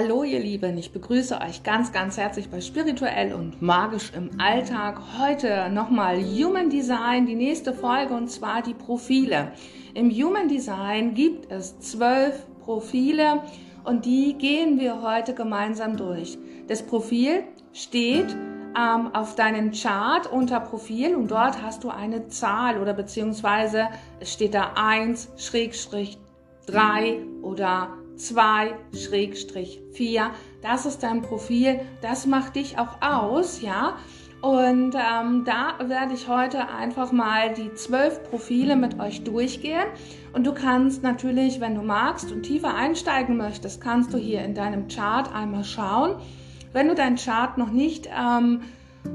Hallo ihr Lieben, ich begrüße euch ganz, ganz herzlich bei Spirituell und Magisch im Alltag. Heute nochmal Human Design, die nächste Folge und zwar die Profile. Im Human Design gibt es zwölf Profile und die gehen wir heute gemeinsam durch. Das Profil steht ähm, auf deinen Chart unter Profil und dort hast du eine Zahl oder beziehungsweise es steht da 1, Schrägstrich 3 oder 2-4. Das ist dein Profil, das macht dich auch aus, ja. Und ähm, da werde ich heute einfach mal die zwölf Profile mit euch durchgehen. Und du kannst natürlich, wenn du magst und tiefer einsteigen möchtest, kannst du hier in deinem Chart einmal schauen. Wenn du deinen Chart noch nicht ähm,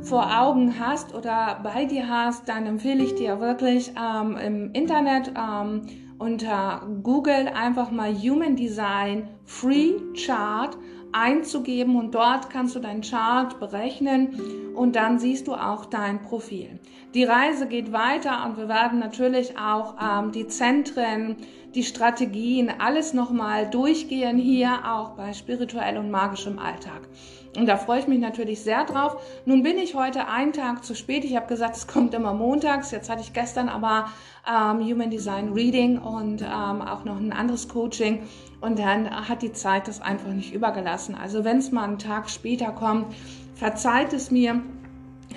vor Augen hast oder bei dir hast, dann empfehle ich dir wirklich ähm, im Internet ähm, unter Google einfach mal Human Design Free Chart einzugeben und dort kannst du deinen Chart berechnen und dann siehst du auch dein Profil. Die Reise geht weiter und wir werden natürlich auch ähm, die Zentren, die Strategien, alles nochmal durchgehen hier auch bei spirituell und magischem Alltag. Und da freue ich mich natürlich sehr drauf. Nun bin ich heute einen Tag zu spät. Ich habe gesagt, es kommt immer montags. Jetzt hatte ich gestern aber ähm, Human Design Reading und ähm, auch noch ein anderes Coaching. Und dann hat die Zeit das einfach nicht übergelassen. Also wenn es mal einen Tag später kommt, verzeiht es mir.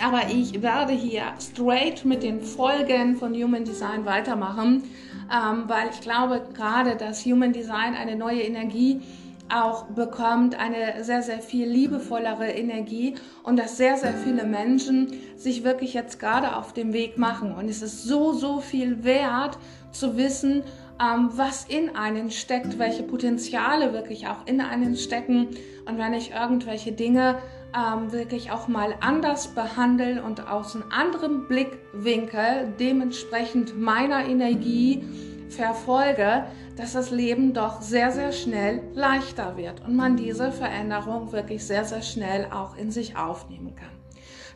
Aber ich werde hier straight mit den Folgen von Human Design weitermachen, ähm, weil ich glaube gerade, dass Human Design eine neue Energie auch bekommt, eine sehr, sehr viel liebevollere Energie und dass sehr, sehr viele Menschen sich wirklich jetzt gerade auf dem Weg machen. Und es ist so, so viel wert zu wissen, ähm, was in einen steckt, welche Potenziale wirklich auch in einen stecken. Und wenn ich irgendwelche Dinge ähm, wirklich auch mal anders behandle und aus einem anderen Blickwinkel dementsprechend meiner Energie verfolge, dass das Leben doch sehr, sehr schnell leichter wird und man diese Veränderung wirklich sehr, sehr schnell auch in sich aufnehmen kann.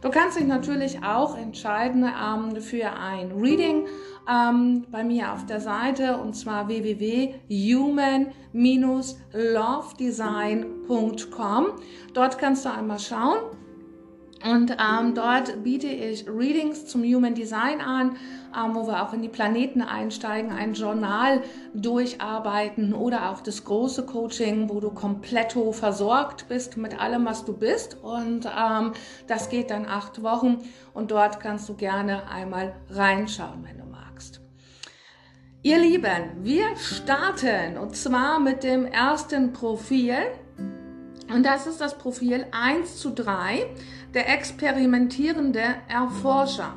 Du kannst dich natürlich auch entscheiden ähm, für ein Reading ähm, bei mir auf der Seite und zwar www.human-lovedesign.com. Dort kannst du einmal schauen, und ähm, dort biete ich Readings zum Human Design an, ähm, wo wir auch in die Planeten einsteigen, ein Journal durcharbeiten oder auch das große Coaching, wo du komplett versorgt bist mit allem, was du bist. Und ähm, das geht dann acht Wochen und dort kannst du gerne einmal reinschauen, wenn du magst. Ihr Lieben, wir starten und zwar mit dem ersten Profil. Und das ist das Profil 1 zu 3 der experimentierende Erforscher.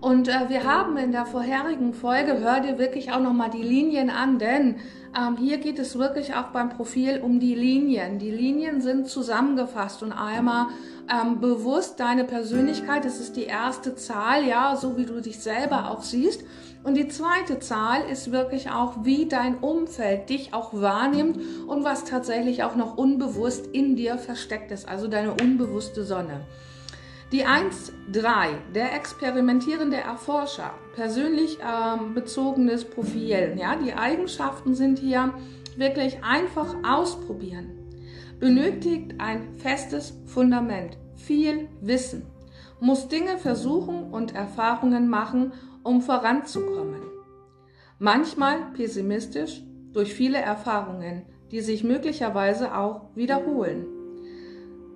Und äh, wir haben in der vorherigen Folge, hör dir wirklich auch nochmal die Linien an, denn ähm, hier geht es wirklich auch beim Profil um die Linien. Die Linien sind zusammengefasst und einmal ähm, bewusst deine Persönlichkeit, das ist die erste Zahl, ja, so wie du dich selber auch siehst. Und die zweite Zahl ist wirklich auch, wie dein Umfeld dich auch wahrnimmt und was tatsächlich auch noch unbewusst in dir versteckt ist, also deine unbewusste Sonne. Die 1.3, der experimentierende Erforscher, persönlich ähm, bezogenes Profil. Ja, die Eigenschaften sind hier wirklich einfach ausprobieren. Benötigt ein festes Fundament, viel Wissen, muss Dinge versuchen und Erfahrungen machen, um voranzukommen. Manchmal pessimistisch durch viele Erfahrungen, die sich möglicherweise auch wiederholen.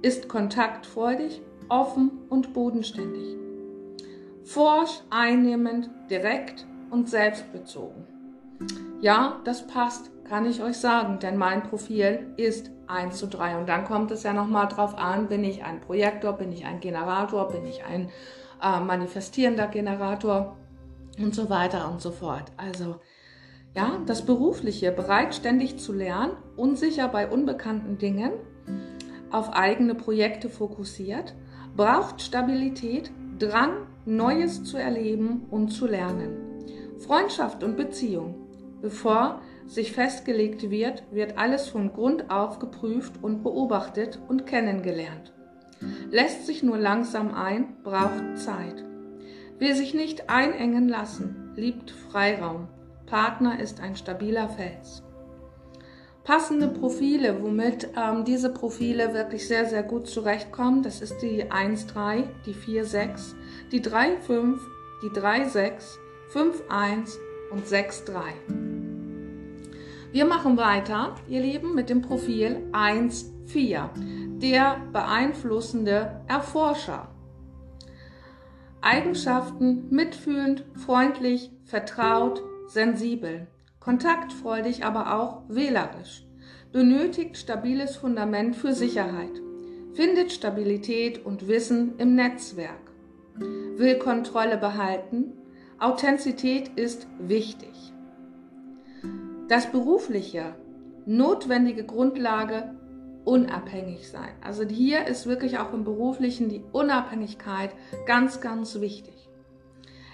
Ist kontaktfreudig offen und bodenständig. Forsch, einnehmend, direkt und selbstbezogen. Ja, das passt, kann ich euch sagen, denn mein Profil ist 1 zu 3. Und dann kommt es ja nochmal drauf an, bin ich ein Projektor, bin ich ein Generator, bin ich ein äh, manifestierender Generator und so weiter und so fort. Also, ja, das Berufliche, bereit ständig zu lernen, unsicher bei unbekannten Dingen, auf eigene Projekte fokussiert, braucht Stabilität, Drang, Neues zu erleben und zu lernen. Freundschaft und Beziehung. Bevor sich festgelegt wird, wird alles von Grund auf geprüft und beobachtet und kennengelernt. Lässt sich nur langsam ein, braucht Zeit. Will sich nicht einengen lassen, liebt Freiraum. Partner ist ein stabiler Fels. Passende Profile, womit ähm, diese Profile wirklich sehr, sehr gut zurechtkommen, das ist die 1-3, die 4-6, die 3-5, die 3-6, 5-1 und 6-3. Wir machen weiter, ihr Lieben, mit dem Profil 1-4, der beeinflussende Erforscher. Eigenschaften mitfühlend, freundlich, vertraut, sensibel, kontaktfreudig, aber auch wählerisch. Benötigt stabiles Fundament für Sicherheit. Findet Stabilität und Wissen im Netzwerk. Will Kontrolle behalten. Authentizität ist wichtig. Das berufliche, notwendige Grundlage unabhängig sein. Also hier ist wirklich auch im beruflichen die Unabhängigkeit ganz, ganz wichtig.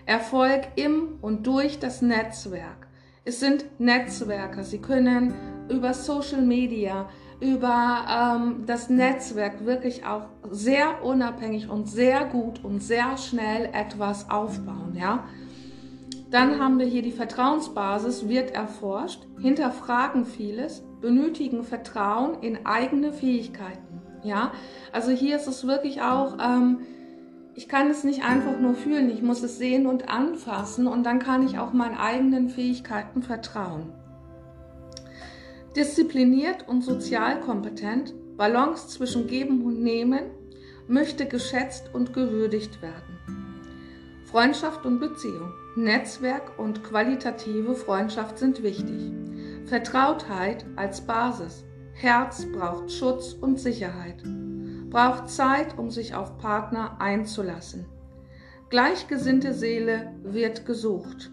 Erfolg im und durch das Netzwerk. Es sind Netzwerker. Sie können über Social Media, über ähm, das Netzwerk wirklich auch sehr unabhängig und sehr gut und sehr schnell etwas aufbauen. Ja? Dann haben wir hier die Vertrauensbasis, wird erforscht, hinterfragen vieles, benötigen Vertrauen in eigene Fähigkeiten. Ja, also hier ist es wirklich auch, ähm, ich kann es nicht einfach nur fühlen, ich muss es sehen und anfassen und dann kann ich auch meinen eigenen Fähigkeiten vertrauen. Diszipliniert und sozial kompetent, Balance zwischen Geben und Nehmen, möchte geschätzt und gewürdigt werden. Freundschaft und Beziehung, Netzwerk und qualitative Freundschaft sind wichtig. Vertrautheit als Basis. Herz braucht Schutz und Sicherheit. Braucht Zeit, um sich auf Partner einzulassen. Gleichgesinnte Seele wird gesucht.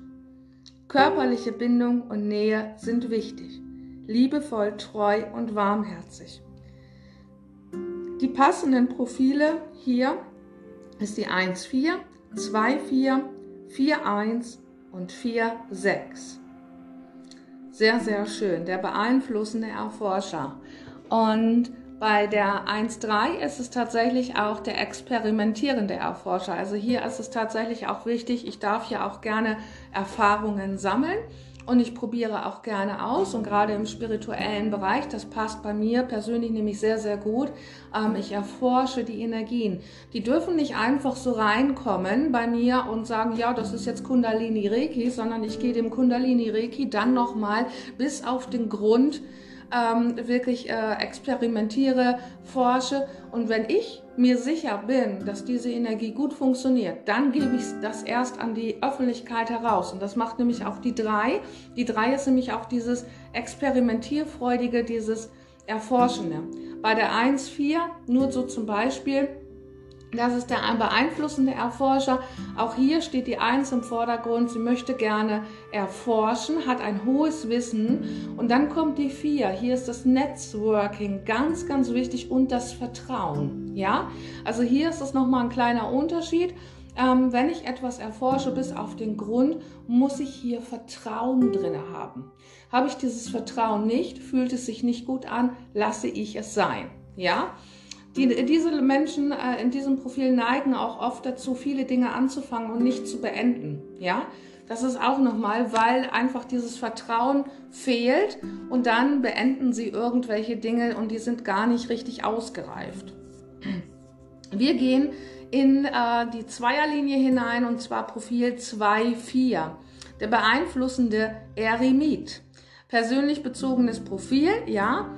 Körperliche Bindung und Nähe sind wichtig. Liebevoll, treu und warmherzig. Die passenden Profile hier ist die 1-4, 2-4, 4-1 und 4-6 sehr, sehr schön. Der beeinflussende Erforscher. Und bei der 1.3 ist es tatsächlich auch der experimentierende Erforscher. Also hier ist es tatsächlich auch wichtig, ich darf hier auch gerne Erfahrungen sammeln und ich probiere auch gerne aus und gerade im spirituellen Bereich, das passt bei mir persönlich nämlich sehr, sehr gut. Ähm, ich erforsche die Energien. Die dürfen nicht einfach so reinkommen bei mir und sagen, ja, das ist jetzt Kundalini Reiki, sondern ich gehe dem Kundalini Reiki dann nochmal bis auf den Grund ähm, wirklich äh, experimentiere, forsche und wenn ich mir sicher bin, dass diese Energie gut funktioniert, dann gebe ich das erst an die Öffentlichkeit heraus. Und das macht nämlich auch die drei. Die drei ist nämlich auch dieses experimentierfreudige, dieses Erforschende. Bei der 1-4, nur so zum Beispiel, das ist der beeinflussende Erforscher. Auch hier steht die Eins im Vordergrund. Sie möchte gerne erforschen, hat ein hohes Wissen. Und dann kommt die Vier. Hier ist das Networking ganz, ganz wichtig und das Vertrauen. Ja, also hier ist es nochmal ein kleiner Unterschied. Ähm, wenn ich etwas erforsche bis auf den Grund, muss ich hier Vertrauen drin haben. Habe ich dieses Vertrauen nicht, fühlt es sich nicht gut an, lasse ich es sein. Ja, die, diese Menschen äh, in diesem Profil neigen auch oft dazu, viele Dinge anzufangen und nicht zu beenden. Ja, das ist auch nochmal, weil einfach dieses Vertrauen fehlt und dann beenden sie irgendwelche Dinge und die sind gar nicht richtig ausgereift. Wir gehen in äh, die Zweierlinie hinein und zwar Profil 2.4, der beeinflussende Eremit. Persönlich bezogenes Profil, ja,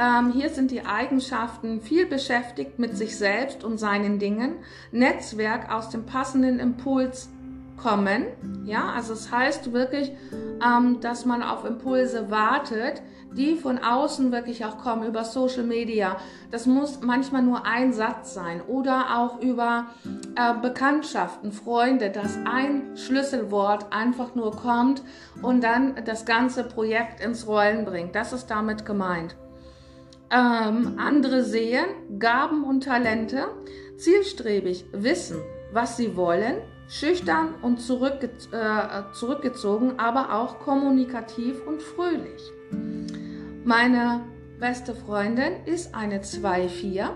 ähm, hier sind die Eigenschaften viel beschäftigt mit sich selbst und seinen Dingen. Netzwerk aus dem passenden Impuls kommen. Ja, also es heißt wirklich, ähm, dass man auf Impulse wartet, die von außen wirklich auch kommen über Social Media. Das muss manchmal nur ein Satz sein oder auch über äh, Bekanntschaften, Freunde, dass ein Schlüsselwort einfach nur kommt und dann das ganze Projekt ins Rollen bringt. Das ist damit gemeint ähm, andere sehen, Gaben und Talente, zielstrebig wissen, was sie wollen, schüchtern und zurückge äh, zurückgezogen, aber auch kommunikativ und fröhlich. Meine beste Freundin ist eine 2-4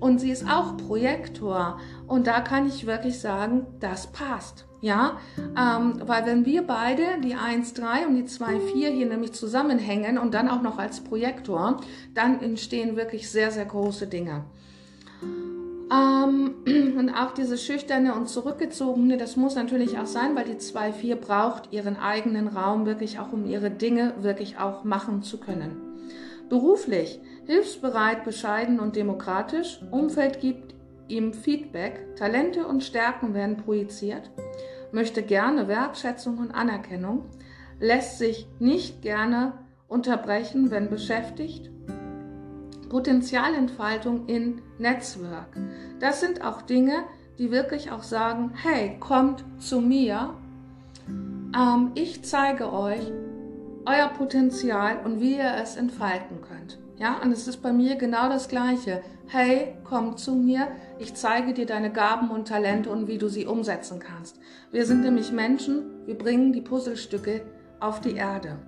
und sie ist auch Projektor und da kann ich wirklich sagen, das passt. Ja, ähm, weil wenn wir beide, die 1,3 und die 2,4 hier nämlich zusammenhängen und dann auch noch als Projektor, dann entstehen wirklich sehr, sehr große Dinge. Ähm, und auch diese schüchterne und zurückgezogene, das muss natürlich auch sein, weil die 2,4 braucht ihren eigenen Raum wirklich auch, um ihre Dinge wirklich auch machen zu können. Beruflich, hilfsbereit, bescheiden und demokratisch, Umfeld gibt ihm Feedback, Talente und Stärken werden projiziert möchte gerne Wertschätzung und Anerkennung, lässt sich nicht gerne unterbrechen, wenn beschäftigt. Potenzialentfaltung in Netzwerk. Das sind auch Dinge, die wirklich auch sagen, hey, kommt zu mir. Ähm, ich zeige euch euer Potenzial und wie ihr es entfalten könnt. Ja, und es ist bei mir genau das Gleiche. Hey, komm zu mir, ich zeige dir deine Gaben und Talente und wie du sie umsetzen kannst. Wir sind nämlich Menschen, wir bringen die Puzzlestücke auf die Erde.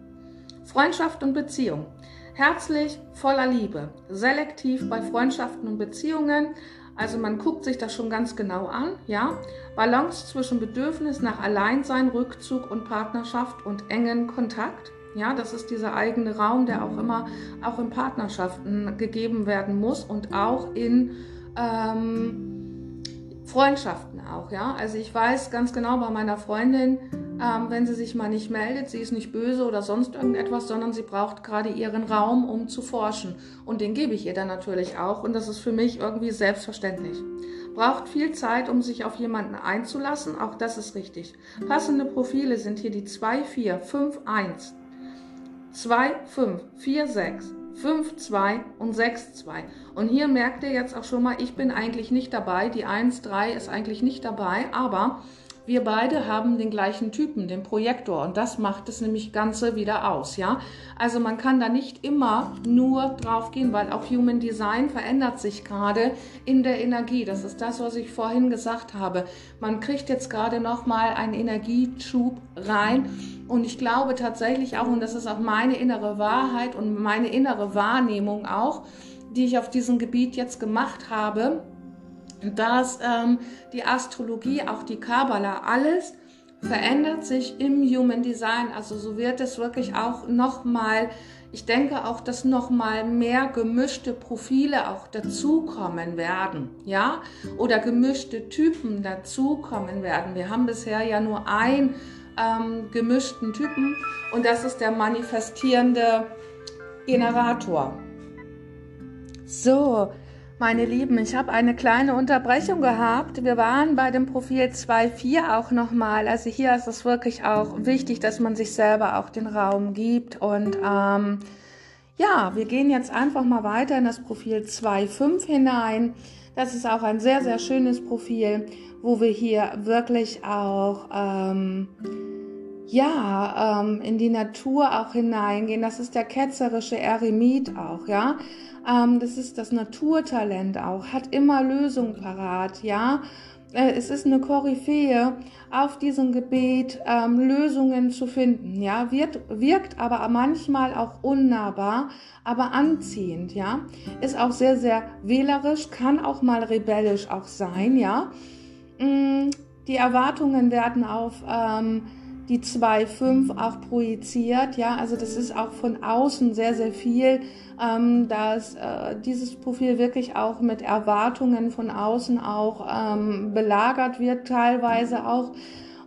Freundschaft und Beziehung. Herzlich, voller Liebe, selektiv bei Freundschaften und Beziehungen. Also man guckt sich das schon ganz genau an, ja. Balance zwischen Bedürfnis nach Alleinsein, Rückzug und Partnerschaft und engen Kontakt. Ja, das ist dieser eigene Raum, der auch immer auch in Partnerschaften gegeben werden muss und auch in ähm, Freundschaften auch. Ja, also ich weiß ganz genau bei meiner Freundin, ähm, wenn sie sich mal nicht meldet, sie ist nicht böse oder sonst irgendetwas, sondern sie braucht gerade ihren Raum, um zu forschen. Und den gebe ich ihr dann natürlich auch. Und das ist für mich irgendwie selbstverständlich. Braucht viel Zeit, um sich auf jemanden einzulassen, auch das ist richtig. Passende Profile sind hier die 2, 4, 5, 1. 2, 5, 4, 6, 5, 2 und 6, 2. Und hier merkt ihr jetzt auch schon mal, ich bin eigentlich nicht dabei. Die 1, 3 ist eigentlich nicht dabei, aber wir beide haben den gleichen Typen, den Projektor, und das macht es nämlich Ganze wieder aus, ja. Also man kann da nicht immer nur drauf gehen, weil auch Human Design verändert sich gerade in der Energie. Das ist das, was ich vorhin gesagt habe. Man kriegt jetzt gerade nochmal einen Energieschub rein. Und ich glaube tatsächlich auch, und das ist auch meine innere Wahrheit und meine innere Wahrnehmung auch, die ich auf diesem Gebiet jetzt gemacht habe, dass ähm, die Astrologie, auch die Kabbala, alles verändert sich im Human Design. Also so wird es wirklich auch nochmal, ich denke auch, dass nochmal mehr gemischte Profile auch dazukommen werden, ja, oder gemischte Typen dazukommen werden. Wir haben bisher ja nur einen ähm, gemischten Typen und das ist der manifestierende Generator. So, meine Lieben, ich habe eine kleine Unterbrechung gehabt. Wir waren bei dem Profil 2.4 auch nochmal. Also hier ist es wirklich auch wichtig, dass man sich selber auch den Raum gibt. Und ähm, ja, wir gehen jetzt einfach mal weiter in das Profil 2.5 hinein. Das ist auch ein sehr, sehr schönes Profil, wo wir hier wirklich auch... Ähm, ja, ähm, in die Natur auch hineingehen. Das ist der ketzerische Eremit auch, ja. Ähm, das ist das Naturtalent auch, hat immer Lösungen parat, ja. Äh, es ist eine Koryphäe auf diesem Gebet, ähm, Lösungen zu finden, ja. Wird, wirkt aber manchmal auch unnahbar, aber anziehend, ja. Ist auch sehr, sehr wählerisch, kann auch mal rebellisch auch sein, ja. Mm, die Erwartungen werden auf, ähm, die 2.5 auch projiziert. Ja, also das ist auch von außen sehr, sehr viel, ähm, dass äh, dieses Profil wirklich auch mit Erwartungen von außen auch ähm, belagert wird, teilweise auch.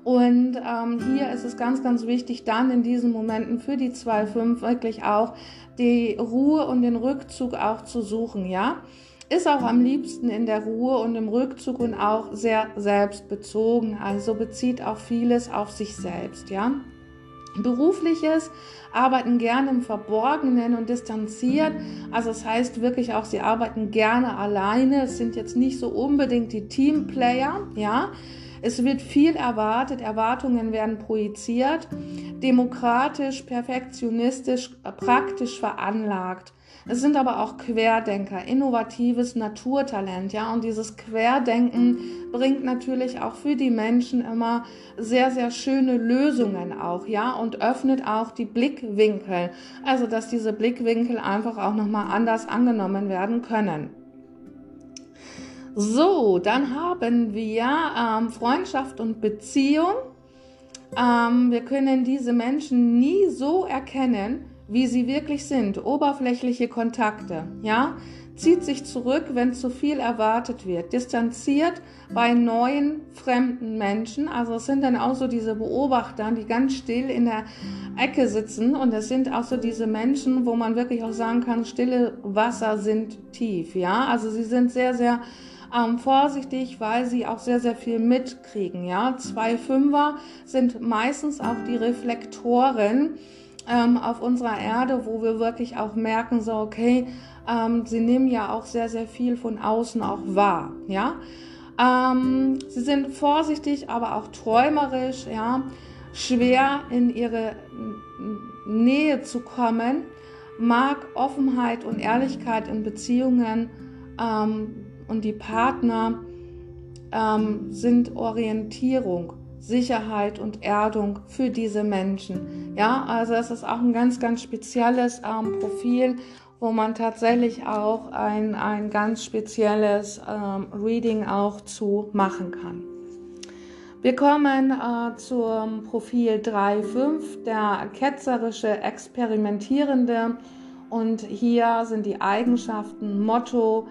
Und ähm, hier ist es ganz, ganz wichtig, dann in diesen Momenten für die 2.5 wirklich auch die Ruhe und den Rückzug auch zu suchen, ja ist auch am liebsten in der Ruhe und im Rückzug und auch sehr selbstbezogen. Also bezieht auch vieles auf sich selbst, ja. Berufliches arbeiten gerne im Verborgenen und distanziert. Also das heißt wirklich auch, sie arbeiten gerne alleine. Es sind jetzt nicht so unbedingt die Teamplayer, ja. Es wird viel erwartet, Erwartungen werden projiziert, demokratisch, perfektionistisch, praktisch veranlagt. Es sind aber auch Querdenker, innovatives Naturtalent, ja. Und dieses Querdenken bringt natürlich auch für die Menschen immer sehr, sehr schöne Lösungen auch, ja. Und öffnet auch die Blickwinkel. Also, dass diese Blickwinkel einfach auch nochmal anders angenommen werden können. So, dann haben wir ähm, Freundschaft und Beziehung. Ähm, wir können diese Menschen nie so erkennen, wie sie wirklich sind. Oberflächliche Kontakte, ja zieht sich zurück, wenn zu viel erwartet wird, distanziert bei neuen fremden Menschen. Also es sind dann auch so diese Beobachter, die ganz still in der Ecke sitzen und es sind auch so diese Menschen, wo man wirklich auch sagen kann, stille Wasser sind tief. Ja, also sie sind sehr, sehr ähm, vorsichtig, weil sie auch sehr, sehr viel mitkriegen. Ja, zwei Fünfer sind meistens auch die Reflektoren ähm, auf unserer Erde, wo wir wirklich auch merken, so okay, ähm, sie nehmen ja auch sehr, sehr viel von außen auch wahr, ja. Ähm, sie sind vorsichtig, aber auch träumerisch, ja. Schwer in ihre Nähe zu kommen, mag Offenheit und Ehrlichkeit in Beziehungen ähm, und die Partner ähm, sind Orientierung. Sicherheit und Erdung für diese Menschen. Ja, also es ist auch ein ganz, ganz spezielles ähm, Profil wo man tatsächlich auch ein, ein ganz spezielles ähm, Reading auch zu machen kann. Wir kommen äh, zum Profil 3.5, der ketzerische Experimentierende. Und hier sind die Eigenschaften Motto,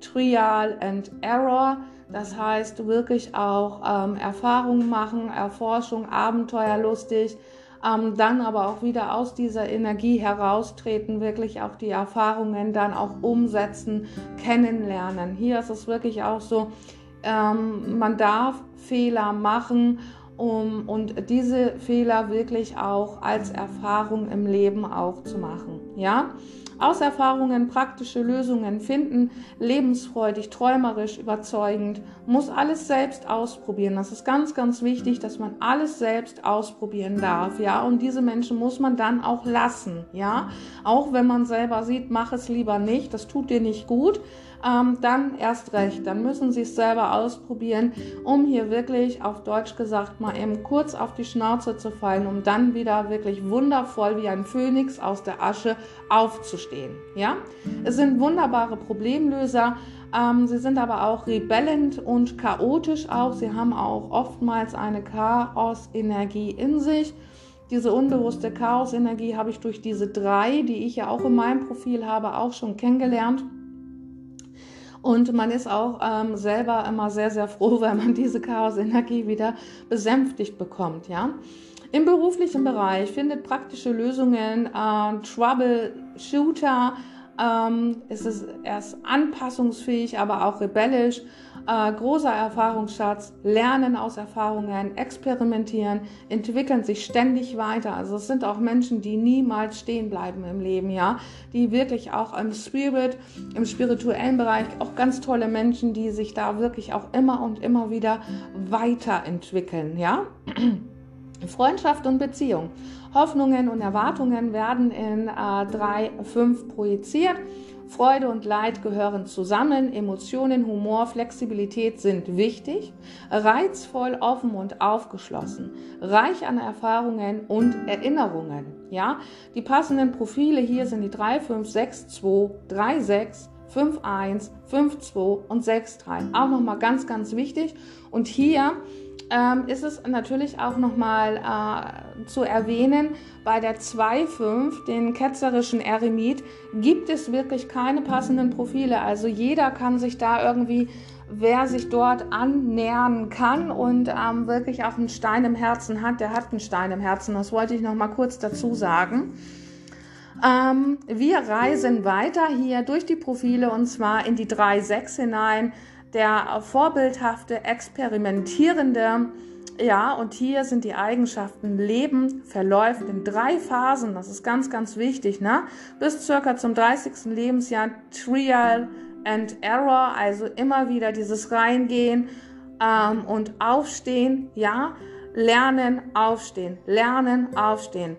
Trial and Error. Das heißt wirklich auch ähm, Erfahrungen machen, Erforschung, Abenteuerlustig, ähm, dann aber auch wieder aus dieser Energie heraustreten, wirklich auch die Erfahrungen dann auch umsetzen, kennenlernen. Hier ist es wirklich auch so, ähm, man darf Fehler machen um, und diese Fehler wirklich auch als Erfahrung im Leben auch zu machen. Ja, aus Erfahrungen praktische Lösungen finden, lebensfreudig, träumerisch, überzeugend, muss alles selbst ausprobieren. Das ist ganz, ganz wichtig, dass man alles selbst ausprobieren darf, ja. Und diese Menschen muss man dann auch lassen, ja. Auch wenn man selber sieht, mach es lieber nicht, das tut dir nicht gut ähm, dann erst recht. Dann müssen Sie es selber ausprobieren, um hier wirklich auf Deutsch gesagt mal eben kurz auf die Schnauze zu fallen, um dann wieder wirklich wundervoll wie ein Phönix aus der Asche aufzustehen. Ja, es sind wunderbare Problemlöser. Ähm, sie sind aber auch rebellend und chaotisch auch. Sie haben auch oftmals eine Chaos-Energie in sich. Diese unbewusste Chaos-Energie habe ich durch diese drei, die ich ja auch in meinem Profil habe, auch schon kennengelernt. Und man ist auch ähm, selber immer sehr, sehr froh, wenn man diese Chaos-Energie wieder besänftigt bekommt. Ja? Im beruflichen Bereich findet praktische Lösungen, äh, Troubleshooter, ähm, ist es erst anpassungsfähig, aber auch rebellisch, äh, großer Erfahrungsschatz, lernen aus Erfahrungen, experimentieren, entwickeln sich ständig weiter. Also es sind auch Menschen, die niemals stehen bleiben im Leben, ja, die wirklich auch im Spirit, im spirituellen Bereich auch ganz tolle Menschen, die sich da wirklich auch immer und immer wieder weiterentwickeln, ja. Freundschaft und Beziehung. Hoffnungen und Erwartungen werden in äh, 3.5 projiziert. Freude und Leid gehören zusammen. Emotionen, Humor, Flexibilität sind wichtig. Reizvoll, offen und aufgeschlossen. Reich an Erfahrungen und Erinnerungen. Ja, die passenden Profile hier sind die 3, 5, 6, 2, 3, 6, 5, 1, 5, 2 und 6, 3. Auch nochmal ganz, ganz wichtig. Und hier ähm, ist es natürlich auch nochmal äh, zu erwähnen, bei der 2.5, den ketzerischen Eremit, gibt es wirklich keine passenden Profile. Also jeder kann sich da irgendwie, wer sich dort annähern kann und ähm, wirklich auch einen Stein im Herzen hat, der hat einen Stein im Herzen. Das wollte ich nochmal kurz dazu sagen. Ähm, wir reisen weiter hier durch die Profile und zwar in die 3.6 hinein der vorbildhafte, experimentierende, ja, und hier sind die Eigenschaften Leben verläuft in drei Phasen, das ist ganz, ganz wichtig, ne? Bis circa zum 30. Lebensjahr Trial and Error, also immer wieder dieses Reingehen ähm, und Aufstehen, ja, Lernen, Aufstehen, Lernen, Aufstehen.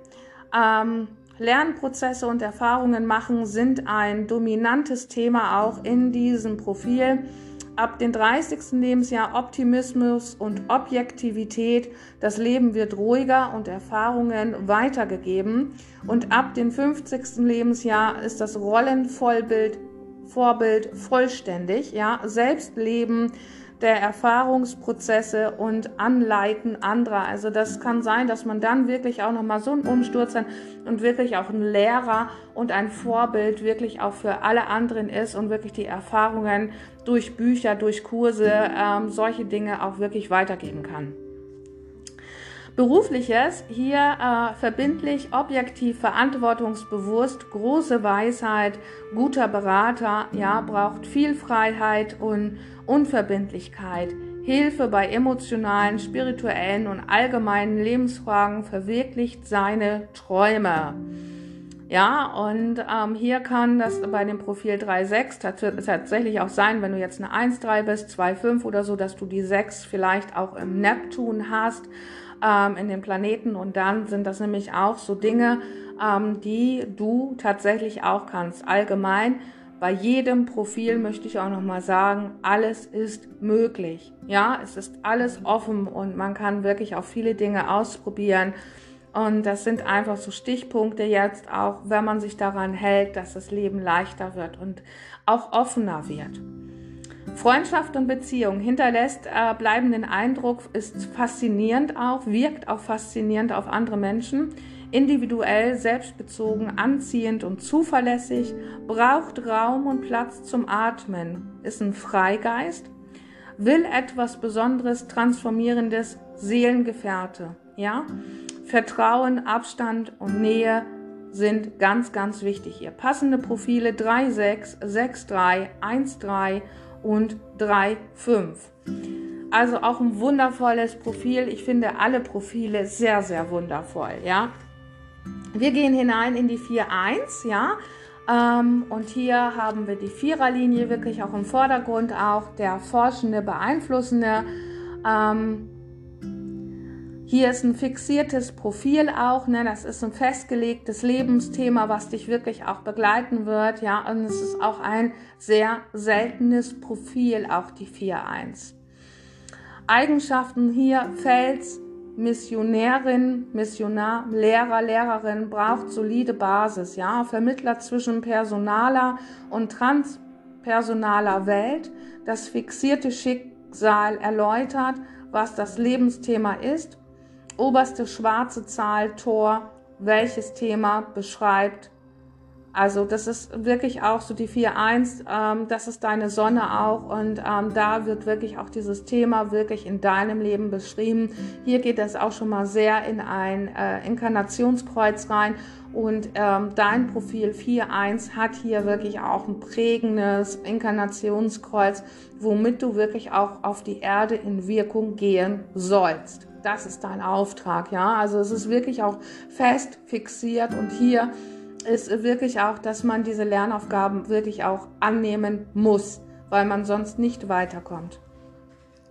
Ähm, Lernprozesse und Erfahrungen machen sind ein dominantes Thema auch in diesem Profil ab dem 30. Lebensjahr Optimismus und Objektivität. Das Leben wird ruhiger und Erfahrungen weitergegeben. Und ab dem 50. Lebensjahr ist das Rollenvollbild Vorbild vollständig, ja, selbst leben, der Erfahrungsprozesse und Anleiten anderer. Also das kann sein, dass man dann wirklich auch nochmal so einen Umsturz hat und wirklich auch ein Lehrer und ein Vorbild wirklich auch für alle anderen ist und wirklich die Erfahrungen durch Bücher, durch Kurse, ähm, solche Dinge auch wirklich weitergeben kann. Berufliches, hier äh, verbindlich, objektiv, verantwortungsbewusst, große Weisheit, guter Berater, ja, braucht viel Freiheit und Unverbindlichkeit, Hilfe bei emotionalen, spirituellen und allgemeinen Lebensfragen, verwirklicht seine Träume. Ja, und ähm, hier kann das bei dem Profil 3.6 tatsächlich auch sein, wenn du jetzt eine 1.3 bist, 2.5 oder so, dass du die 6 vielleicht auch im Neptun hast ähm, in den Planeten und dann sind das nämlich auch so Dinge, ähm, die du tatsächlich auch kannst. Allgemein bei jedem Profil möchte ich auch noch mal sagen, alles ist möglich. Ja, es ist alles offen und man kann wirklich auch viele Dinge ausprobieren. Und das sind einfach so Stichpunkte jetzt auch, wenn man sich daran hält, dass das Leben leichter wird und auch offener wird. Freundschaft und Beziehung hinterlässt äh, bleibenden Eindruck, ist faszinierend auch, wirkt auch faszinierend auf andere Menschen, individuell, selbstbezogen, anziehend und zuverlässig, braucht Raum und Platz zum Atmen, ist ein Freigeist, will etwas Besonderes, Transformierendes, Seelengefährte, ja? Vertrauen, Abstand und Nähe sind ganz, ganz wichtig hier. Passende Profile 3,6, 6,3, 1,3 und 3,5. Also auch ein wundervolles Profil. Ich finde alle Profile sehr, sehr wundervoll, ja. Wir gehen hinein in die 4.1, ja. Ähm, und hier haben wir die Viererlinie wirklich auch im Vordergrund, auch der forschende, beeinflussende. Ähm, hier ist ein fixiertes Profil auch, ne? das ist ein festgelegtes Lebensthema, was dich wirklich auch begleiten wird, ja, und es ist auch ein sehr seltenes Profil, auch die 4.1. Eigenschaften hier, Fels, Missionärin, Missionar, Lehrer, Lehrerin braucht solide Basis, ja, Vermittler zwischen personaler und transpersonaler Welt, das fixierte Schicksal erläutert, was das Lebensthema ist oberste schwarze Zahl Tor, welches Thema beschreibt. Also das ist wirklich auch so die 4.1, ähm, das ist deine Sonne auch und ähm, da wird wirklich auch dieses Thema wirklich in deinem Leben beschrieben. Hier geht es auch schon mal sehr in ein äh, Inkarnationskreuz rein und ähm, dein Profil 4.1 hat hier wirklich auch ein prägendes Inkarnationskreuz, womit du wirklich auch auf die Erde in Wirkung gehen sollst. Das ist dein Auftrag, ja. Also es ist wirklich auch fest fixiert und hier ist wirklich auch, dass man diese Lernaufgaben wirklich auch annehmen muss, weil man sonst nicht weiterkommt.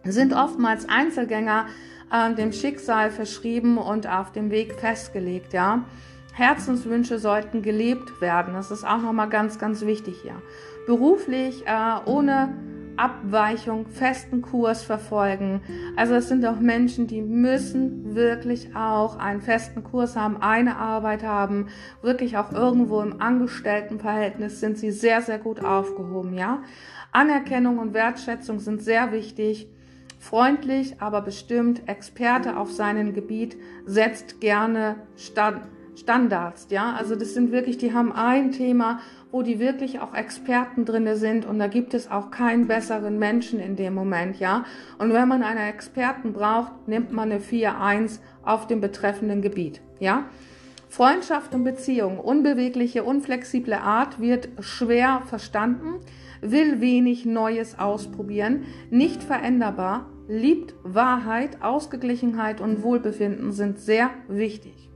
Sind oftmals Einzelgänger äh, dem Schicksal verschrieben und auf dem Weg festgelegt, ja. Herzenswünsche sollten gelebt werden. Das ist auch nochmal ganz, ganz wichtig hier. Beruflich äh, ohne Abweichung, festen Kurs verfolgen. Also es sind auch Menschen, die müssen wirklich auch einen festen Kurs haben, eine Arbeit haben, wirklich auch irgendwo im Angestelltenverhältnis sind sie sehr, sehr gut aufgehoben, ja. Anerkennung und Wertschätzung sind sehr wichtig. Freundlich, aber bestimmt Experte auf seinem Gebiet, setzt gerne Stand Standards, ja. Also das sind wirklich, die haben ein Thema wo die wirklich auch Experten drinne sind und da gibt es auch keinen besseren Menschen in dem Moment, ja. Und wenn man einen Experten braucht, nimmt man eine 4-1 auf dem betreffenden Gebiet, ja. Freundschaft und Beziehung, unbewegliche, unflexible Art wird schwer verstanden, will wenig Neues ausprobieren, nicht veränderbar, liebt Wahrheit, Ausgeglichenheit und Wohlbefinden sind sehr wichtig.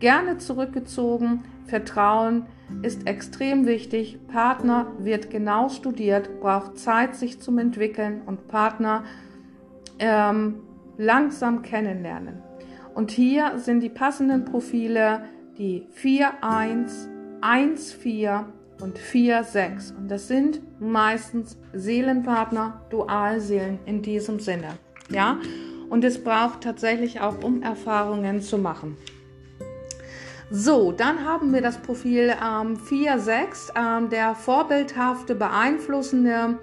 Gerne zurückgezogen, Vertrauen, ist extrem wichtig. Partner wird genau studiert, braucht Zeit, sich zum entwickeln und Partner ähm, langsam kennenlernen. Und hier sind die passenden Profile die 4.1, 1.4 und 4.6. Und das sind meistens Seelenpartner, Dualseelen in diesem Sinne. Ja? Und es braucht tatsächlich auch, um Erfahrungen zu machen. So, dann haben wir das Profil ähm, 4.6, ähm, der vorbildhafte, beeinflussende.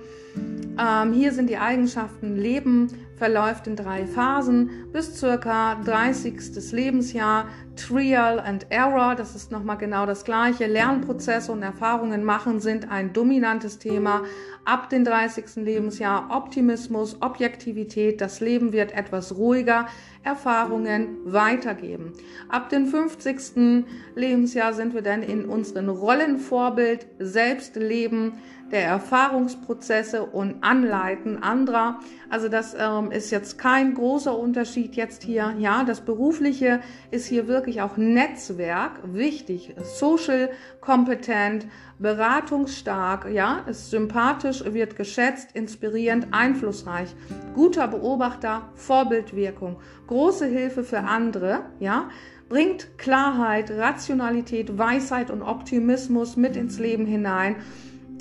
Ähm, hier sind die Eigenschaften Leben, verläuft in drei Phasen bis circa 30. Lebensjahr. Trial and Error, das ist nochmal genau das gleiche. Lernprozesse und Erfahrungen machen sind ein dominantes Thema. Ab dem 30. Lebensjahr Optimismus, Objektivität, das Leben wird etwas ruhiger, Erfahrungen weitergeben. Ab dem 50. Lebensjahr sind wir dann in unseren Rollenvorbild, Selbstleben, der Erfahrungsprozesse und Anleiten anderer. Also das ähm, ist jetzt kein großer Unterschied jetzt hier. Ja, das Berufliche ist hier wirklich auch Netzwerk, wichtig, social, kompetent, beratungsstark, ja, ist sympathisch, wird geschätzt, inspirierend, einflussreich, guter Beobachter, Vorbildwirkung, große Hilfe für andere, ja, bringt Klarheit, Rationalität, Weisheit und Optimismus mit ins Leben hinein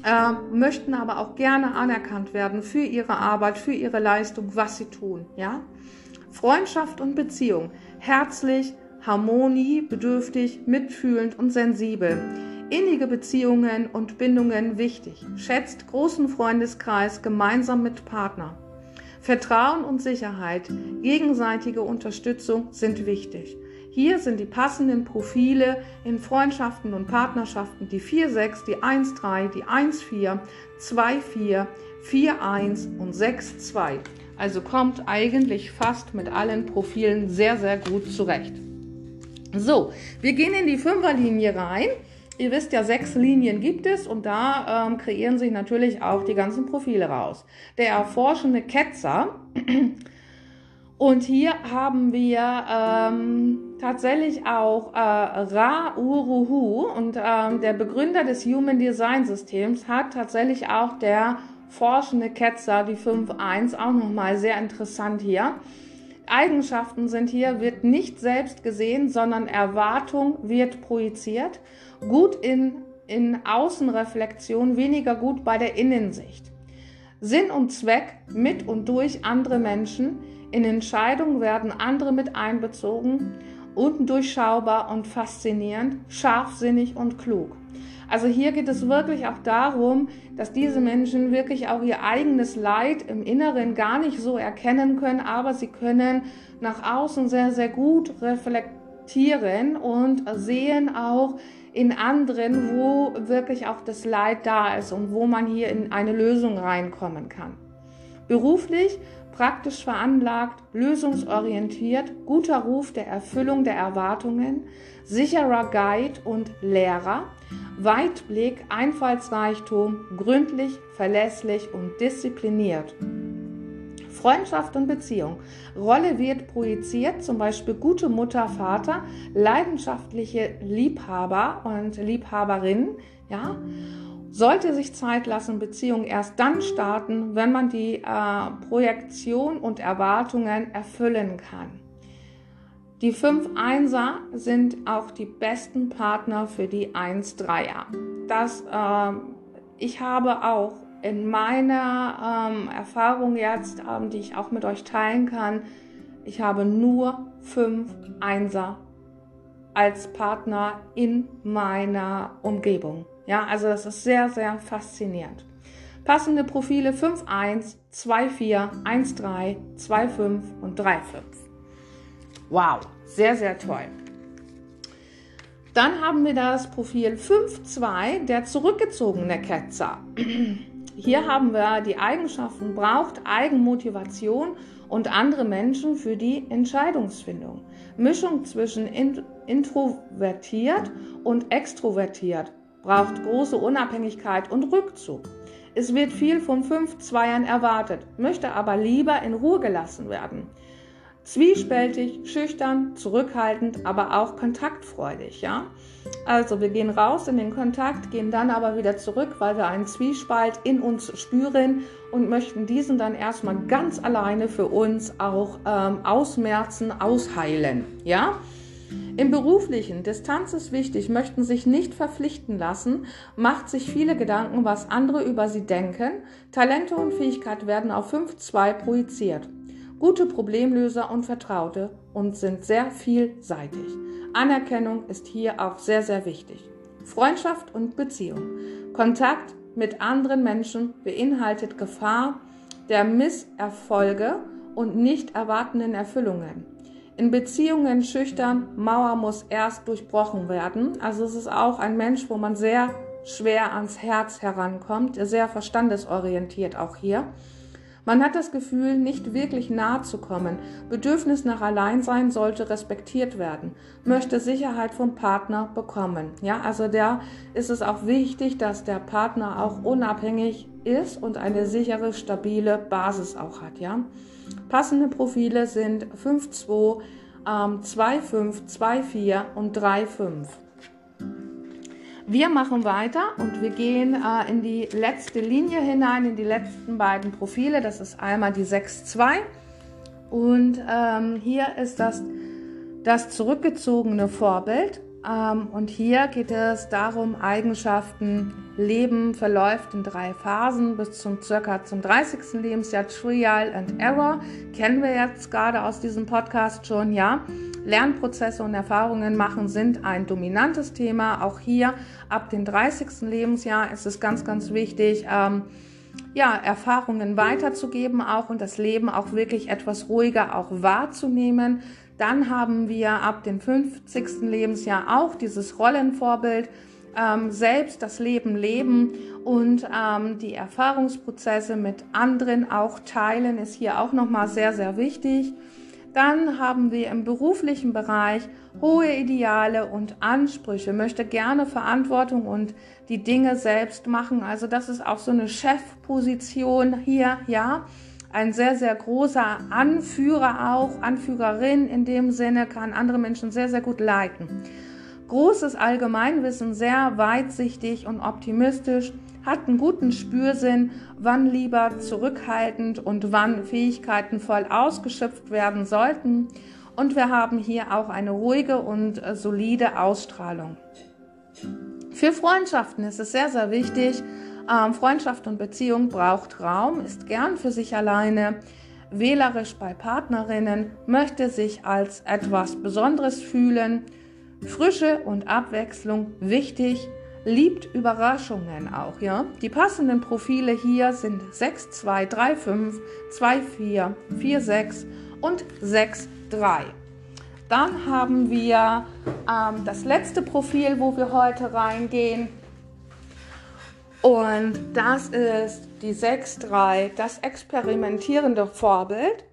äh, möchten aber auch gerne anerkannt werden für ihre Arbeit, für ihre Leistung, was sie tun. Ja? Freundschaft und Beziehung. Herzlich, Harmonie, bedürftig, mitfühlend und sensibel. Innige Beziehungen und Bindungen wichtig. Schätzt großen Freundeskreis gemeinsam mit Partner. Vertrauen und Sicherheit, gegenseitige Unterstützung sind wichtig. Hier sind die passenden Profile in Freundschaften und Partnerschaften die 4-6, die 1-3, die 1-4, 2-4, 4-1 und 6-2. Also kommt eigentlich fast mit allen Profilen sehr, sehr gut zurecht. So, wir gehen in die Fünferlinie rein. Ihr wisst ja, sechs Linien gibt es und da ähm, kreieren sich natürlich auch die ganzen Profile raus. Der erforschende Ketzer und hier haben wir ähm, tatsächlich auch äh, Ra Uruhu und ähm, der Begründer des Human Design Systems hat tatsächlich auch der forschende Ketzer, die 5.1, auch nochmal sehr interessant hier. Eigenschaften sind hier, wird nicht selbst gesehen, sondern Erwartung wird projiziert. Gut in, in Außenreflexion, weniger gut bei der Innensicht. Sinn und Zweck mit und durch andere Menschen in Entscheidungen werden andere mit einbezogen, undurchschaubar und faszinierend, scharfsinnig und klug. Also hier geht es wirklich auch darum, dass diese Menschen wirklich auch ihr eigenes Leid im Inneren gar nicht so erkennen können, aber sie können nach außen sehr, sehr gut reflektieren und sehen auch in anderen, wo wirklich auch das Leid da ist und wo man hier in eine Lösung reinkommen kann. Beruflich praktisch veranlagt, lösungsorientiert, guter Ruf der Erfüllung der Erwartungen, sicherer Guide und Lehrer, Weitblick, Einfallsreichtum, gründlich, verlässlich und diszipliniert. Freundschaft und Beziehung. Rolle wird projiziert, zum Beispiel gute Mutter, Vater, leidenschaftliche Liebhaber und Liebhaberin, ja, sollte sich Zeit lassen, Beziehungen erst dann starten, wenn man die äh, Projektion und Erwartungen erfüllen kann. Die 5 Einser sind auch die besten Partner für die 1 Dreier. Das, äh, ich habe auch in meiner ähm, Erfahrung jetzt, ähm, die ich auch mit euch teilen kann, ich habe nur 5 Einser als Partner in meiner Umgebung. Ja, also das ist sehr, sehr faszinierend. Passende Profile 5.1, 2.4, 1.3, 2.5 und 3.5. Wow, sehr, sehr toll. Dann haben wir das Profil 5.2, der zurückgezogene Ketzer. Hier haben wir die Eigenschaften, braucht Eigenmotivation und andere Menschen für die Entscheidungsfindung. Mischung zwischen introvertiert und extrovertiert braucht große Unabhängigkeit und Rückzug. Es wird viel von fünf Zweiern erwartet, möchte aber lieber in Ruhe gelassen werden. Zwiespältig, schüchtern, zurückhaltend, aber auch kontaktfreudig, ja? Also wir gehen raus in den Kontakt, gehen dann aber wieder zurück, weil wir einen Zwiespalt in uns spüren und möchten diesen dann erstmal ganz alleine für uns auch ähm, ausmerzen, ausheilen, ja? Im beruflichen, Distanz ist wichtig, möchten sich nicht verpflichten lassen, macht sich viele Gedanken, was andere über sie denken. Talente und Fähigkeit werden auf 5-2 projiziert. Gute Problemlöser und Vertraute und sind sehr vielseitig. Anerkennung ist hier auch sehr, sehr wichtig. Freundschaft und Beziehung. Kontakt mit anderen Menschen beinhaltet Gefahr der Misserfolge und nicht erwartenden Erfüllungen. In Beziehungen schüchtern, Mauer muss erst durchbrochen werden. Also es ist auch ein Mensch, wo man sehr schwer ans Herz herankommt, sehr verstandesorientiert auch hier. Man hat das Gefühl, nicht wirklich nahe zu kommen. Bedürfnis nach Alleinsein sollte respektiert werden. Möchte Sicherheit vom Partner bekommen. Ja, also da ist es auch wichtig, dass der Partner auch unabhängig ist und eine sichere, stabile Basis auch hat. Ja, passende Profile sind 5-2, ähm, 2-5, 2-4 und 3-5. Wir machen weiter und wir gehen äh, in die letzte Linie hinein, in die letzten beiden Profile. Das ist einmal die 6.2 und ähm, hier ist das, das zurückgezogene Vorbild. Ähm, und hier geht es darum, Eigenschaften, Leben verläuft in drei Phasen bis zum circa zum 30. Lebensjahr Trial and Error. Kennen wir jetzt gerade aus diesem Podcast schon, ja. Lernprozesse und Erfahrungen machen sind ein dominantes Thema. Auch hier ab dem 30. Lebensjahr ist es ganz, ganz wichtig, ähm, ja, Erfahrungen weiterzugeben auch und das Leben auch wirklich etwas ruhiger auch wahrzunehmen. Dann haben wir ab dem 50. Lebensjahr auch dieses Rollenvorbild, ähm, selbst das Leben leben und ähm, die Erfahrungsprozesse mit anderen auch teilen, ist hier auch nochmal sehr, sehr wichtig. Dann haben wir im beruflichen Bereich hohe Ideale und Ansprüche, möchte gerne Verantwortung und die Dinge selbst machen. Also das ist auch so eine Chefposition hier, ja. Ein sehr, sehr großer Anführer auch, Anführerin in dem Sinne, kann andere Menschen sehr, sehr gut leiten. Großes Allgemeinwissen, sehr weitsichtig und optimistisch hat einen guten Spürsinn, wann lieber zurückhaltend und wann Fähigkeiten voll ausgeschöpft werden sollten. Und wir haben hier auch eine ruhige und äh, solide Ausstrahlung. Für Freundschaften ist es sehr, sehr wichtig. Ähm, Freundschaft und Beziehung braucht Raum, ist gern für sich alleine, wählerisch bei Partnerinnen, möchte sich als etwas Besonderes fühlen. Frische und Abwechslung wichtig liebt Überraschungen auch, ja. Die passenden Profile hier sind 6, 2, 3, 5, 2, 4, 4, 6 und 6, 3. Dann haben wir ähm, das letzte Profil, wo wir heute reingehen. Und das ist die 6-3, das experimentierende Vorbild.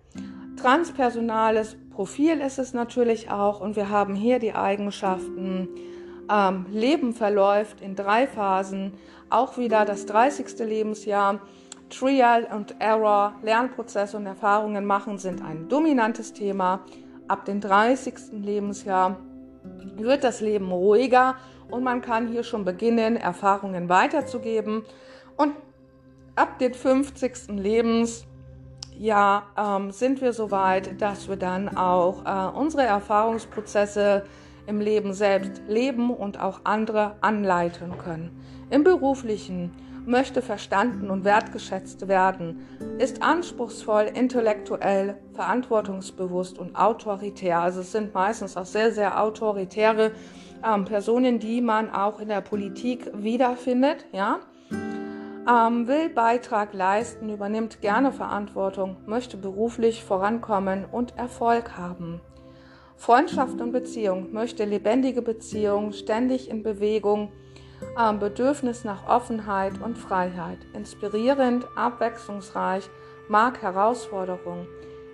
Transpersonales Profil ist es natürlich auch. Und wir haben hier die Eigenschaften ähm, Leben verläuft in drei Phasen. Auch wieder das 30. Lebensjahr. Trial und Error, Lernprozesse und Erfahrungen machen sind ein dominantes Thema. Ab dem 30. Lebensjahr wird das Leben ruhiger und man kann hier schon beginnen, Erfahrungen weiterzugeben. Und ab dem 50. Lebensjahr ähm, sind wir so weit, dass wir dann auch äh, unsere Erfahrungsprozesse im Leben selbst leben und auch andere anleiten können. Im beruflichen möchte verstanden und wertgeschätzt werden, ist anspruchsvoll, intellektuell, verantwortungsbewusst und autoritär. Also es sind meistens auch sehr, sehr autoritäre ähm, Personen, die man auch in der Politik wiederfindet, ja. Ähm, will Beitrag leisten, übernimmt gerne Verantwortung, möchte beruflich vorankommen und Erfolg haben. Freundschaft und Beziehung möchte lebendige Beziehung, ständig in Bewegung, Bedürfnis nach Offenheit und Freiheit, inspirierend, abwechslungsreich, mag Herausforderungen.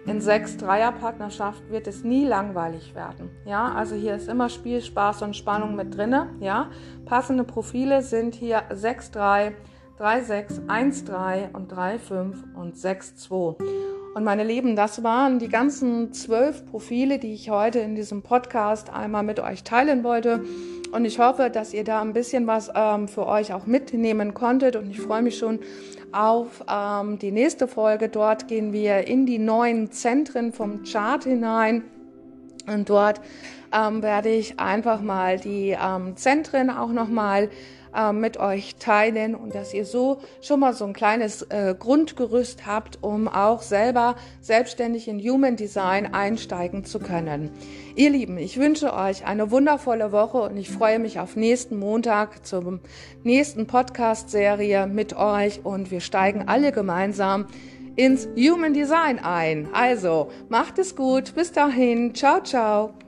In sechs Dreierpartnerschaft wird es nie langweilig werden. Ja, also hier ist immer Spiel, Spaß und Spannung mit drinne. Ja, passende Profile sind hier 6, 3, 3, 6, 1, 3 und 3, 5 und 6, 2. Und meine Lieben, das waren die ganzen zwölf Profile, die ich heute in diesem Podcast einmal mit euch teilen wollte. Und ich hoffe, dass ihr da ein bisschen was ähm, für euch auch mitnehmen konntet. Und ich freue mich schon auf ähm, die nächste Folge. Dort gehen wir in die neuen Zentren vom Chart hinein. Und dort ähm, werde ich einfach mal die ähm, Zentren auch nochmal äh, mit euch teilen und dass ihr so schon mal so ein kleines äh, Grundgerüst habt, um auch selber selbstständig in Human Design einsteigen zu können. Ihr Lieben, ich wünsche euch eine wundervolle Woche und ich freue mich auf nächsten Montag zur nächsten Podcast-Serie mit euch und wir steigen alle gemeinsam ins Human Design ein. Also, macht es gut. Bis dahin. Ciao, ciao.